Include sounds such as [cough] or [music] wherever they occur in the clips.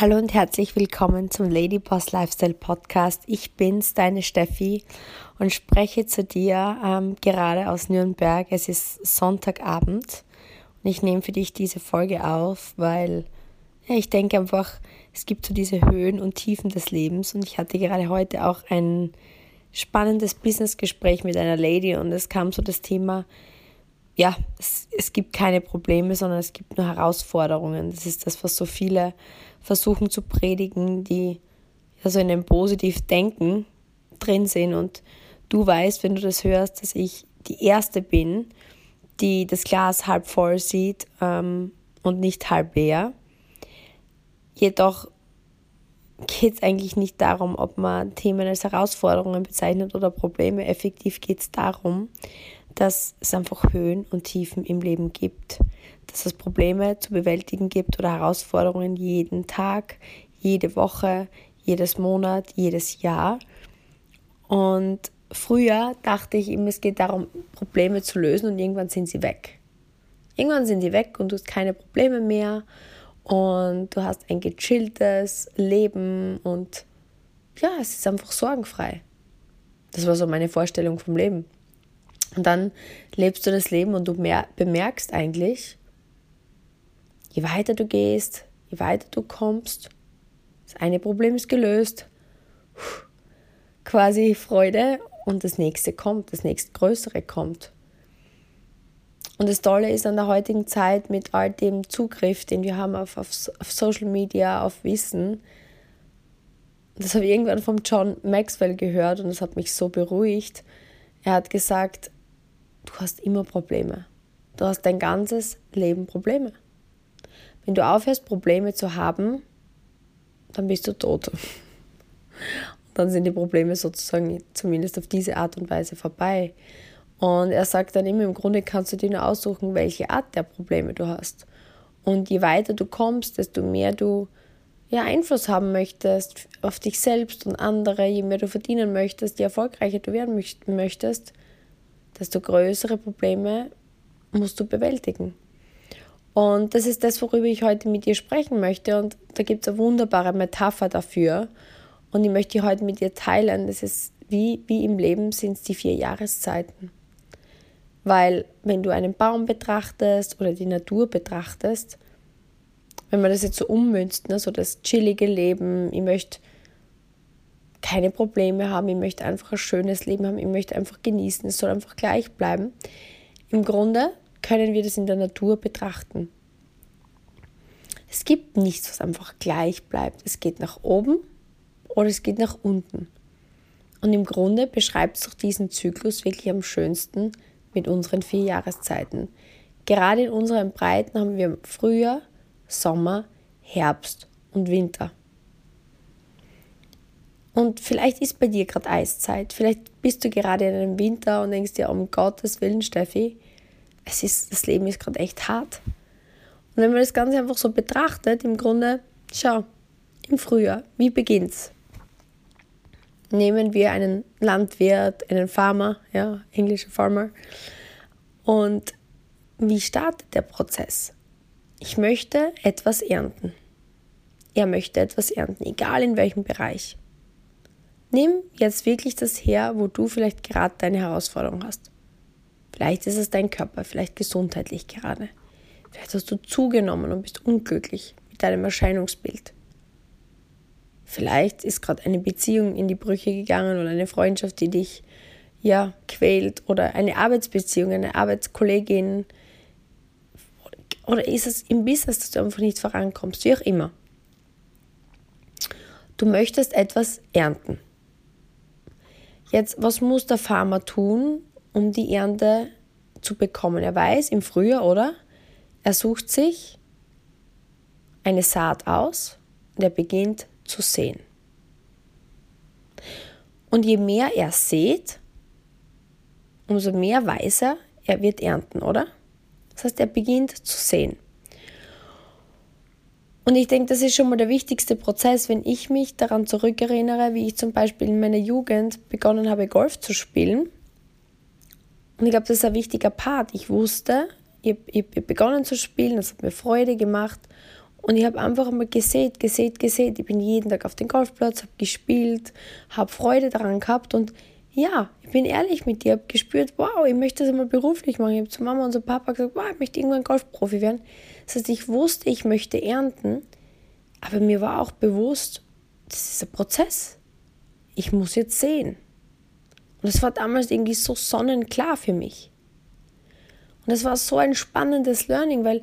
Hallo und herzlich willkommen zum Lady Boss Lifestyle Podcast. Ich bin's, deine Steffi, und spreche zu dir ähm, gerade aus Nürnberg. Es ist Sonntagabend und ich nehme für dich diese Folge auf, weil ja, ich denke einfach, es gibt so diese Höhen und Tiefen des Lebens und ich hatte gerade heute auch ein spannendes Businessgespräch mit einer Lady und es kam so das Thema, ja, es, es gibt keine Probleme, sondern es gibt nur Herausforderungen. Das ist das, was so viele versuchen zu predigen, die also in einem positiv Denken drin sind. Und du weißt, wenn du das hörst, dass ich die Erste bin, die das Glas halb voll sieht ähm, und nicht halb leer. Jedoch geht es eigentlich nicht darum, ob man Themen als Herausforderungen bezeichnet oder Probleme. Effektiv geht es darum, dass es einfach Höhen und Tiefen im Leben gibt dass es Probleme zu bewältigen gibt oder Herausforderungen jeden Tag, jede Woche, jedes Monat, jedes Jahr. Und früher dachte ich immer, es geht darum, Probleme zu lösen und irgendwann sind sie weg. Irgendwann sind sie weg und du hast keine Probleme mehr und du hast ein gechilltes Leben und ja, es ist einfach sorgenfrei. Das war so meine Vorstellung vom Leben. Und dann lebst du das Leben und du bemerkst eigentlich, Je weiter du gehst, je weiter du kommst, das eine Problem ist gelöst, quasi Freude und das nächste kommt, das nächste größere kommt. Und das Tolle ist an der heutigen Zeit mit all dem Zugriff, den wir haben auf, auf, auf Social Media, auf Wissen, das habe ich irgendwann vom John Maxwell gehört und das hat mich so beruhigt. Er hat gesagt, du hast immer Probleme. Du hast dein ganzes Leben Probleme. Wenn du aufhörst, Probleme zu haben, dann bist du tot. Und [laughs] dann sind die Probleme sozusagen zumindest auf diese Art und Weise vorbei. Und er sagt dann immer, im Grunde kannst du dir nur aussuchen, welche Art der Probleme du hast. Und je weiter du kommst, desto mehr du ja, Einfluss haben möchtest auf dich selbst und andere, je mehr du verdienen möchtest, je erfolgreicher du werden möchtest, desto größere Probleme musst du bewältigen. Und das ist das, worüber ich heute mit dir sprechen möchte. Und da gibt es eine wunderbare Metapher dafür. Und ich möchte die heute mit dir teilen. Das ist wie, wie im Leben sind es die vier Jahreszeiten. Weil wenn du einen Baum betrachtest oder die Natur betrachtest, wenn man das jetzt so ummünzt, ne, so das chillige Leben, ich möchte keine Probleme haben, ich möchte einfach ein schönes Leben haben, ich möchte einfach genießen, es soll einfach gleich bleiben. Im Grunde können wir das in der Natur betrachten. Es gibt nichts, was einfach gleich bleibt. Es geht nach oben oder es geht nach unten. Und im Grunde beschreibt es doch diesen Zyklus wirklich am schönsten mit unseren vier Jahreszeiten. Gerade in unseren Breiten haben wir Frühjahr, Sommer, Herbst und Winter. Und vielleicht ist bei dir gerade Eiszeit. Vielleicht bist du gerade in einem Winter und denkst dir, um Gottes Willen, Steffi, es ist, das Leben ist gerade echt hart. Und wenn man das Ganze einfach so betrachtet, im Grunde, schau, im Frühjahr, wie beginnt's? Nehmen wir einen Landwirt, einen Farmer, ja, englischer Farmer. Und wie startet der Prozess? Ich möchte etwas ernten. Er möchte etwas ernten, egal in welchem Bereich. Nimm jetzt wirklich das her, wo du vielleicht gerade deine Herausforderung hast. Vielleicht ist es dein Körper, vielleicht gesundheitlich gerade. Vielleicht hast du zugenommen und bist unglücklich mit deinem Erscheinungsbild. Vielleicht ist gerade eine Beziehung in die Brüche gegangen oder eine Freundschaft, die dich ja quält oder eine Arbeitsbeziehung, eine Arbeitskollegin oder ist es im Business, dass du einfach nicht vorankommst, wie auch immer. Du möchtest etwas ernten. Jetzt, was muss der Farmer tun, um die Ernte zu bekommen. Er weiß im Frühjahr, oder? Er sucht sich eine Saat aus und er beginnt zu sehen. Und je mehr er sät, umso mehr weiß er, er wird ernten, oder? Das heißt, er beginnt zu sehen. Und ich denke, das ist schon mal der wichtigste Prozess, wenn ich mich daran zurückerinnere, wie ich zum Beispiel in meiner Jugend begonnen habe, Golf zu spielen und ich glaube, das ist ein wichtiger Part. Ich wusste, ich habe begonnen zu spielen, das hat mir Freude gemacht Und ich habe einfach mal gesät, gesät, gesät. Ich bin jeden Tag auf den Golfplatz, habe gespielt, habe Freude daran gehabt und ja, ich bin ehrlich mit dir, habe gespürt, wow, ich möchte das einmal beruflich machen. Ich habe zu Mama und zu Papa gesagt, wow, ich möchte irgendwann Golfprofi werden. Das heißt, ich wusste, ich möchte ernten, aber mir war auch bewusst, das ist ein Prozess. Ich muss jetzt sehen. Und es war damals irgendwie so sonnenklar für mich. Und es war so ein spannendes Learning, weil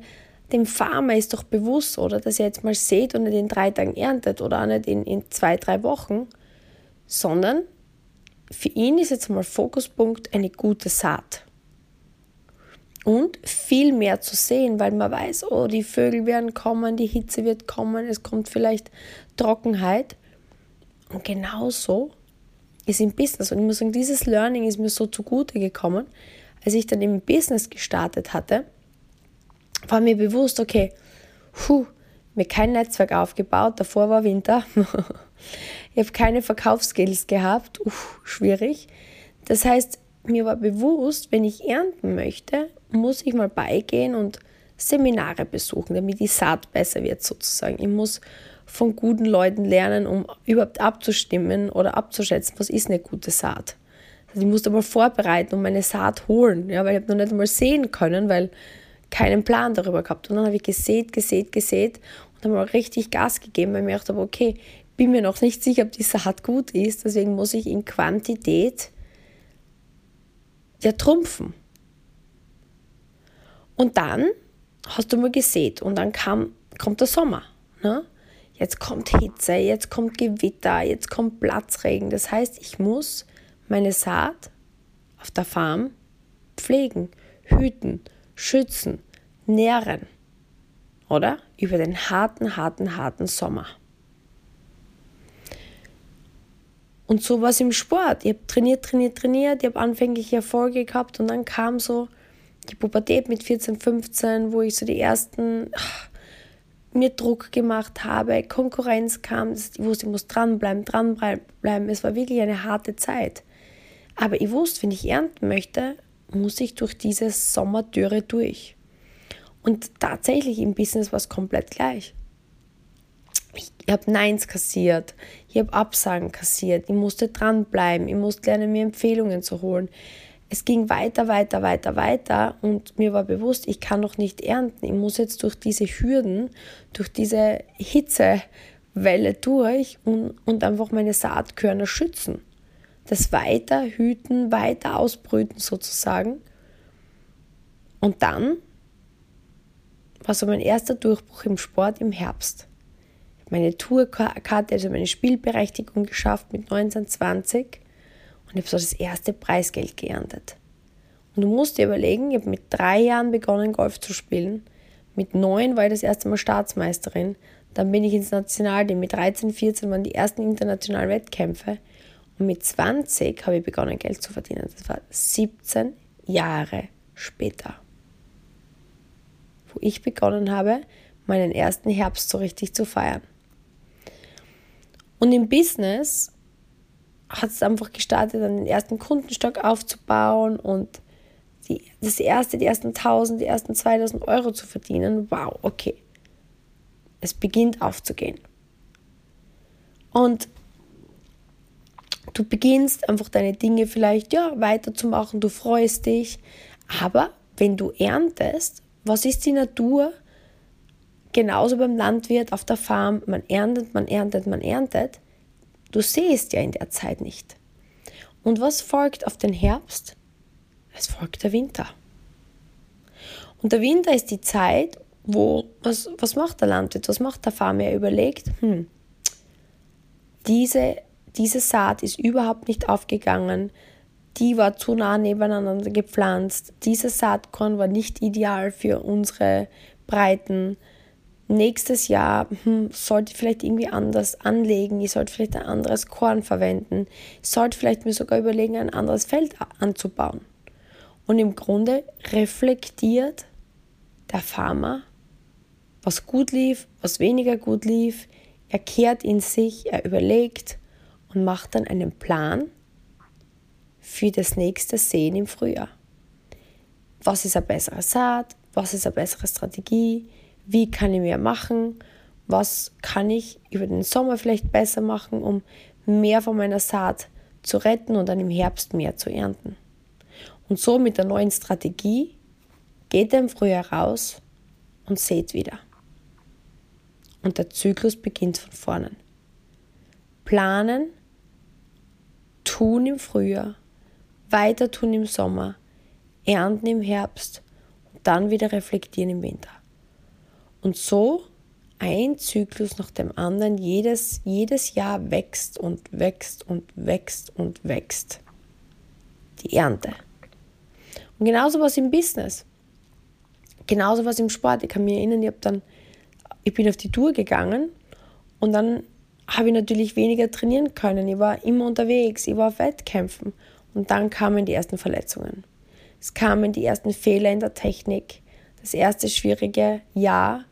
dem Farmer ist doch bewusst, oder, dass er jetzt mal sät und nicht in drei Tagen erntet oder auch nicht in, in zwei, drei Wochen, sondern für ihn ist jetzt mal Fokuspunkt eine gute Saat. Und viel mehr zu sehen, weil man weiß, oh, die Vögel werden kommen, die Hitze wird kommen, es kommt vielleicht Trockenheit. Und genauso ist im Business. Und ich muss sagen, dieses Learning ist mir so zugute gekommen, als ich dann im Business gestartet hatte, war mir bewusst, okay, puh, mir kein Netzwerk aufgebaut, davor war Winter. [laughs] ich habe keine Verkaufsskills gehabt, uff, schwierig. Das heißt, mir war bewusst, wenn ich ernten möchte, muss ich mal beigehen und Seminare besuchen, damit die Saat besser wird sozusagen. Ich muss von guten Leuten lernen, um überhaupt abzustimmen oder abzuschätzen, was ist eine gute Saat. Also ich musste mal vorbereiten und meine Saat holen, ja, weil ich habe noch nicht einmal sehen können, weil keinen Plan darüber gehabt. Und dann habe ich gesät, gesät, gesät und habe mal richtig Gas gegeben, weil ich mir gedacht habe, okay, bin mir noch nicht sicher, ob die Saat gut ist, deswegen muss ich in Quantität ja trumpfen. Und dann hast du mal gesät und dann kam, kommt der Sommer. Ne? Jetzt kommt Hitze, jetzt kommt Gewitter, jetzt kommt Platzregen. Das heißt, ich muss meine Saat auf der Farm pflegen, hüten, schützen, nähren. Oder? Über den harten, harten, harten Sommer. Und so war es im Sport. Ich habe trainiert, trainiert, trainiert, ich habe anfänglich Erfolge gehabt und dann kam so die Pubertät mit 14, 15, wo ich so die ersten ach, mir Druck gemacht habe, Konkurrenz kam, ich wusste, ich muss dranbleiben, dranbleiben. Es war wirklich eine harte Zeit. Aber ich wusste, wenn ich ernten möchte, muss ich durch diese Sommerdürre durch. Und tatsächlich im Business war es komplett gleich. Ich habe Neins kassiert, ich habe Absagen kassiert, ich musste dranbleiben, ich musste lernen, mir Empfehlungen zu holen. Es ging weiter, weiter, weiter, weiter und mir war bewusst, ich kann noch nicht ernten. Ich muss jetzt durch diese Hürden, durch diese Hitzewelle durch und, und einfach meine Saatkörner schützen. Das weiter hüten, weiter ausbrüten sozusagen. Und dann war so mein erster Durchbruch im Sport im Herbst. Meine Tourkarte, also meine Spielberechtigung geschafft mit 19, 20 und ich habe so das erste Preisgeld geerntet. Und du musst dir überlegen, ich habe mit drei Jahren begonnen, Golf zu spielen. Mit neun war ich das erste Mal Staatsmeisterin. Dann bin ich ins Nationalteam. Mit 13, 14 waren die ersten internationalen Wettkämpfe. Und mit 20 habe ich begonnen, Geld zu verdienen. Das war 17 Jahre später wo ich begonnen habe, meinen ersten Herbst so richtig zu feiern. Und im Business hat es einfach gestartet, dann den ersten Kundenstock aufzubauen und die, das erste, die ersten 1000, die ersten 2000 Euro zu verdienen. Wow, okay. Es beginnt aufzugehen. Und du beginnst einfach deine Dinge vielleicht ja, weiterzumachen, du freust dich, aber wenn du erntest, was ist die Natur? Genauso beim Landwirt auf der Farm, man erntet, man erntet, man erntet. Du siehst ja in der Zeit nicht. Und was folgt auf den Herbst? Es folgt der Winter. Und der Winter ist die Zeit, wo, was, was macht der Landwirt, was macht der Farmer? Er überlegt, hm, diese, diese Saat ist überhaupt nicht aufgegangen, die war zu nah nebeneinander gepflanzt. Dieses Saatkorn war nicht ideal für unsere Breiten. Nächstes Jahr hm, sollte ich vielleicht irgendwie anders anlegen. Ich sollte vielleicht ein anderes Korn verwenden. Ich sollte vielleicht mir sogar überlegen, ein anderes Feld anzubauen. Und im Grunde reflektiert der Farmer, was gut lief, was weniger gut lief. Er kehrt in sich, er überlegt und macht dann einen Plan, für das nächste Sehen im Frühjahr. Was ist eine bessere Saat? Was ist eine bessere Strategie? Wie kann ich mehr machen? was kann ich über den Sommer vielleicht besser machen, um mehr von meiner Saat zu retten und dann im Herbst mehr zu ernten. Und so mit der neuen Strategie geht er im Frühjahr raus und sät wieder. Und der Zyklus beginnt von vorne. Planen, tun im Frühjahr, weiter tun im Sommer, ernten im Herbst und dann wieder reflektieren im Winter. Und so ein Zyklus nach dem anderen jedes, jedes Jahr wächst und wächst und wächst und wächst. Die Ernte. Und genauso was im Business. Genauso was im Sport. Ich kann mich erinnern, ich, dann, ich bin auf die Tour gegangen und dann habe ich natürlich weniger trainieren können. Ich war immer unterwegs, ich war auf Wettkämpfen. Und dann kamen die ersten Verletzungen. Es kamen die ersten Fehler in der Technik. Das erste schwierige Jahr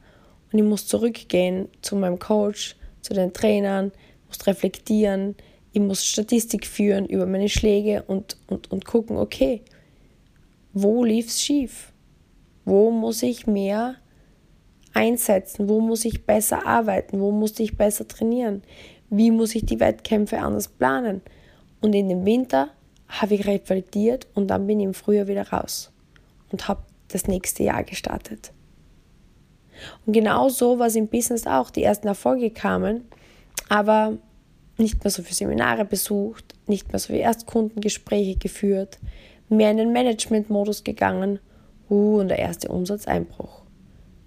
und ich muss zurückgehen zu meinem Coach, zu den Trainern, muss reflektieren, ich muss Statistik führen über meine Schläge und, und, und gucken, okay, wo lief es schief? Wo muss ich mehr einsetzen? Wo muss ich besser arbeiten? Wo muss ich besser trainieren? Wie muss ich die Wettkämpfe anders planen? Und in dem Winter habe ich reflektiert und dann bin ich im Frühjahr wieder raus und habe das nächste Jahr gestartet. Und genau so war es im Business auch. Die ersten Erfolge kamen, aber nicht mehr so viele Seminare besucht, nicht mehr so viele Erstkundengespräche geführt, mehr in den Management-Modus gegangen uh, und der erste Umsatzeinbruch.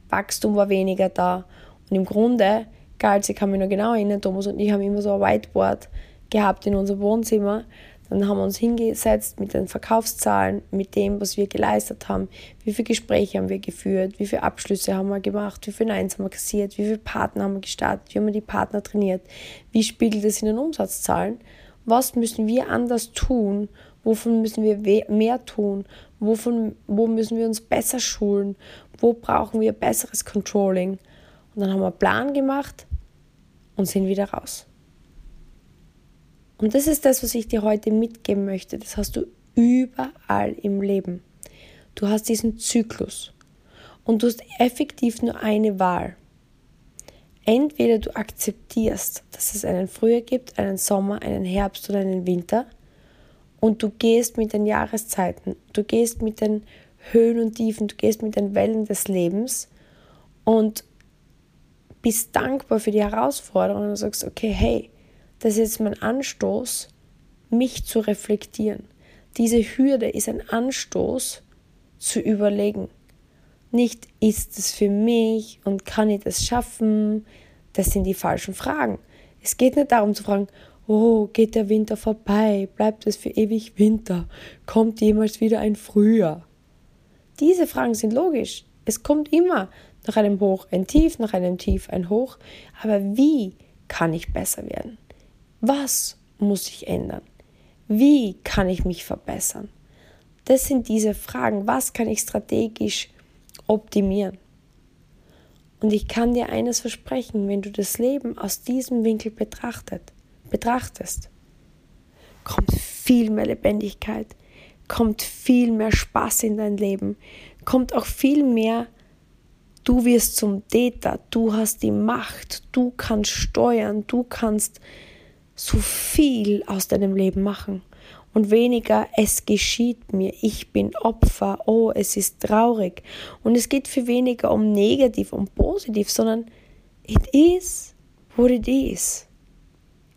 Wachstum war weniger da und im Grunde galt, ich kann mich noch genau erinnern, Thomas und ich haben immer so ein Whiteboard gehabt in unserem Wohnzimmer, dann haben wir uns hingesetzt mit den Verkaufszahlen, mit dem, was wir geleistet haben, wie viele Gespräche haben wir geführt, wie viele Abschlüsse haben wir gemacht, wie viele Neins haben wir kassiert, wie viele Partner haben wir gestartet, wie haben wir die Partner trainiert, wie spiegelt es in den Umsatzzahlen, was müssen wir anders tun, wovon müssen wir mehr tun, wovon, wo müssen wir uns besser schulen, wo brauchen wir besseres Controlling. Und dann haben wir einen Plan gemacht und sind wieder raus. Und das ist das, was ich dir heute mitgeben möchte. Das hast du überall im Leben. Du hast diesen Zyklus und du hast effektiv nur eine Wahl. Entweder du akzeptierst, dass es einen Frühjahr gibt, einen Sommer, einen Herbst oder einen Winter und du gehst mit den Jahreszeiten, du gehst mit den Höhen und Tiefen, du gehst mit den Wellen des Lebens und bist dankbar für die Herausforderungen und sagst, okay, hey, das ist jetzt mein Anstoß, mich zu reflektieren. Diese Hürde ist ein Anstoß zu überlegen. Nicht ist es für mich und kann ich das schaffen? Das sind die falschen Fragen. Es geht nicht darum zu fragen, oh, geht der Winter vorbei? Bleibt es für ewig Winter? Kommt jemals wieder ein Frühjahr? Diese Fragen sind logisch. Es kommt immer nach einem Hoch ein Tief, nach einem Tief ein Hoch. Aber wie kann ich besser werden? Was muss ich ändern? Wie kann ich mich verbessern? Das sind diese Fragen. Was kann ich strategisch optimieren? Und ich kann dir eines versprechen, wenn du das Leben aus diesem Winkel betrachtet, betrachtest, kommt viel mehr Lebendigkeit, kommt viel mehr Spaß in dein Leben, kommt auch viel mehr, du wirst zum Täter, du hast die Macht, du kannst steuern, du kannst so viel aus deinem Leben machen und weniger es geschieht mir, ich bin Opfer, oh, es ist traurig. Und es geht für weniger um negativ und positiv, sondern it is what it is.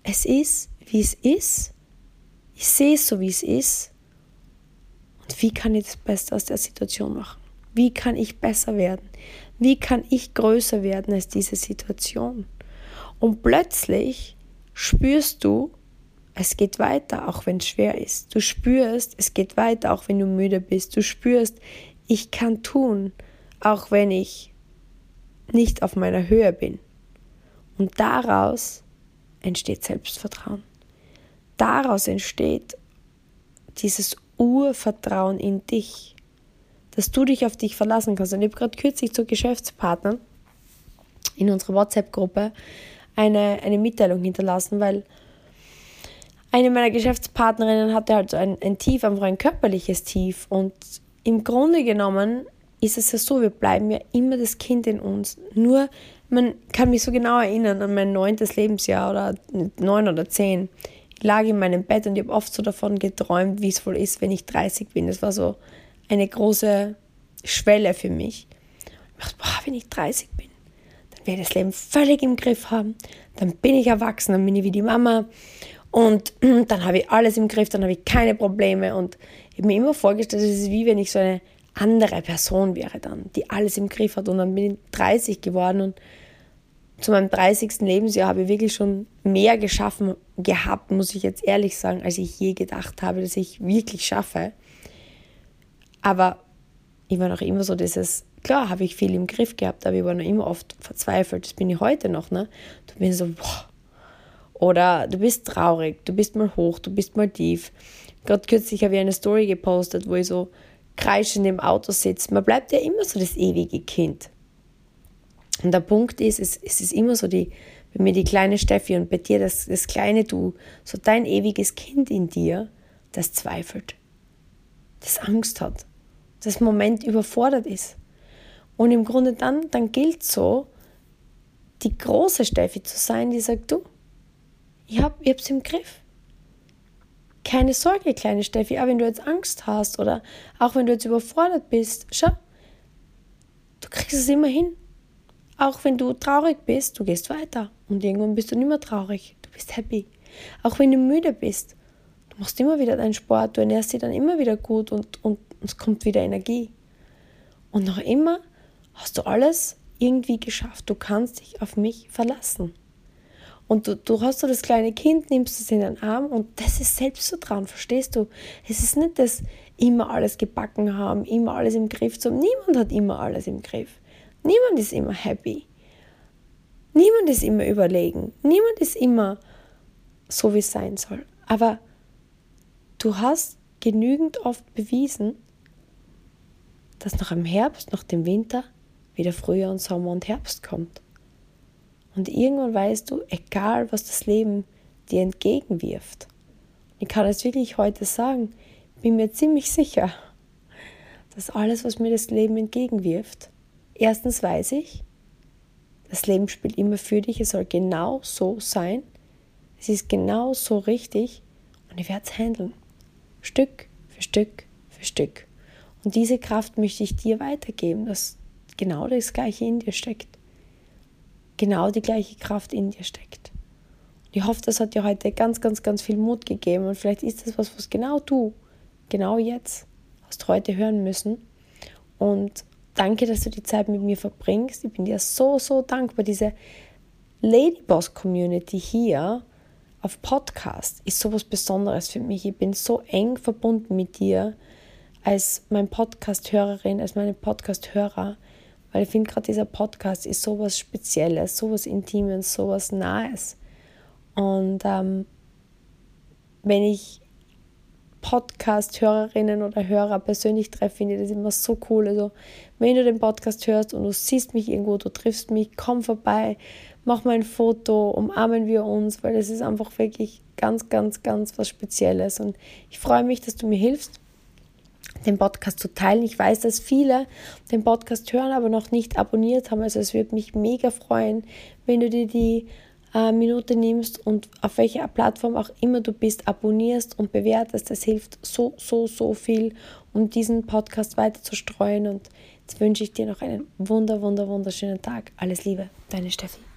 Es ist, wie es ist. Ich sehe es so, wie es ist. Und wie kann ich das Beste aus der Situation machen? Wie kann ich besser werden? Wie kann ich größer werden als diese Situation? Und plötzlich spürst du, es geht weiter, auch wenn es schwer ist. Du spürst, es geht weiter, auch wenn du müde bist. Du spürst, ich kann tun, auch wenn ich nicht auf meiner Höhe bin. Und daraus entsteht Selbstvertrauen. Daraus entsteht dieses Urvertrauen in dich, dass du dich auf dich verlassen kannst. Und ich habe gerade kürzlich zu Geschäftspartnern in unserer WhatsApp-Gruppe eine, eine Mitteilung hinterlassen, weil eine meiner Geschäftspartnerinnen hatte halt so ein, ein Tief, einfach ein körperliches Tief. Und im Grunde genommen ist es ja so, wir bleiben ja immer das Kind in uns. Nur man kann mich so genau erinnern an mein neuntes Lebensjahr oder neun oder zehn. Ich lag in meinem Bett und ich habe oft so davon geträumt, wie es wohl ist, wenn ich 30 bin. Das war so eine große Schwelle für mich. Ich dachte, boah, wenn ich 30 bin, dann werde das Leben völlig im Griff haben. Dann bin ich erwachsen, dann bin ich wie die Mama. Und [clears throat] dann habe ich alles im Griff, dann habe ich keine Probleme. Und ich habe mir immer vorgestellt, es ist wie wenn ich so eine andere Person wäre dann, die alles im Griff hat. Und dann bin ich 30 geworden und zu meinem 30. Lebensjahr habe ich wirklich schon mehr geschaffen gehabt, muss ich jetzt ehrlich sagen, als ich je gedacht habe, dass ich wirklich schaffe. Aber ich war noch immer so dieses, klar habe ich viel im Griff gehabt, aber ich war noch immer oft verzweifelt. Das bin ich heute noch, ne? Du bist so, boah. Oder du bist traurig, du bist mal hoch, du bist mal tief. Gerade kürzlich habe ich eine Story gepostet, wo ich so kreischend im Auto sitze. Man bleibt ja immer so das ewige Kind. Und der Punkt ist, es, es ist immer so die, bei mir die kleine Steffi und bei dir das, das kleine Du, so dein ewiges Kind in dir, das zweifelt, das Angst hat, das Moment überfordert ist. Und im Grunde dann, dann gilt so, die große Steffi zu sein, die sagt, du, ich, hab, ich im Griff. Keine Sorge, kleine Steffi, auch wenn du jetzt Angst hast oder auch wenn du jetzt überfordert bist, schau, du kriegst es immer hin. Auch wenn du traurig bist, du gehst weiter und irgendwann bist du nicht mehr traurig. Du bist happy. Auch wenn du müde bist, du machst immer wieder deinen Sport, du ernährst dich dann immer wieder gut und, und es kommt wieder Energie. Und noch immer hast du alles irgendwie geschafft. Du kannst dich auf mich verlassen. Und du, du hast so das kleine Kind, nimmst es in den Arm und das ist Selbstvertrauen, verstehst du? Es ist nicht das immer alles gebacken haben, immer alles im Griff zu haben. Niemand hat immer alles im Griff. Niemand ist immer happy. Niemand ist immer überlegen. Niemand ist immer so, wie es sein soll. Aber du hast genügend oft bewiesen, dass nach dem Herbst, nach dem Winter wieder Frühjahr und Sommer und Herbst kommt. Und irgendwann weißt du, egal was das Leben dir entgegenwirft, ich kann es wirklich heute sagen, bin mir ziemlich sicher, dass alles, was mir das Leben entgegenwirft, Erstens weiß ich, das Leben spielt immer für dich, es soll genau so sein. Es ist genau so richtig und ich werde es handeln. Stück für Stück für Stück. Und diese Kraft möchte ich dir weitergeben, dass genau das Gleiche in dir steckt. Genau die gleiche Kraft in dir steckt. Ich hoffe, das hat dir heute ganz, ganz, ganz viel Mut gegeben und vielleicht ist das was, was genau du, genau jetzt, hast heute hören müssen. Und Danke, dass du die Zeit mit mir verbringst. Ich bin dir so, so dankbar. Diese Ladyboss Community hier auf Podcast ist so was Besonderes für mich. Ich bin so eng verbunden mit dir als mein Podcast-Hörerin, als meine Podcast-Hörer, weil ich finde gerade dieser Podcast ist so was Spezielles, so was Intimes, so was Nahes. Und ähm, wenn ich Podcast-Hörerinnen oder Hörer persönlich treffe, finde ich das immer so cool. Also, wenn du den Podcast hörst und du siehst mich irgendwo, du triffst mich, komm vorbei, mach mal ein Foto, umarmen wir uns, weil das ist einfach wirklich ganz, ganz, ganz was Spezielles. Und ich freue mich, dass du mir hilfst, den Podcast zu teilen. Ich weiß, dass viele den Podcast hören, aber noch nicht abonniert haben. Also es würde mich mega freuen, wenn du dir die äh, Minute nimmst und auf welcher Plattform auch immer du bist, abonnierst und bewertest. Das hilft so, so, so viel, um diesen Podcast weiter zu streuen. Und jetzt wünsche ich dir noch einen wunder, wunder, wunderschönen Tag. Alles Liebe, deine Steffi.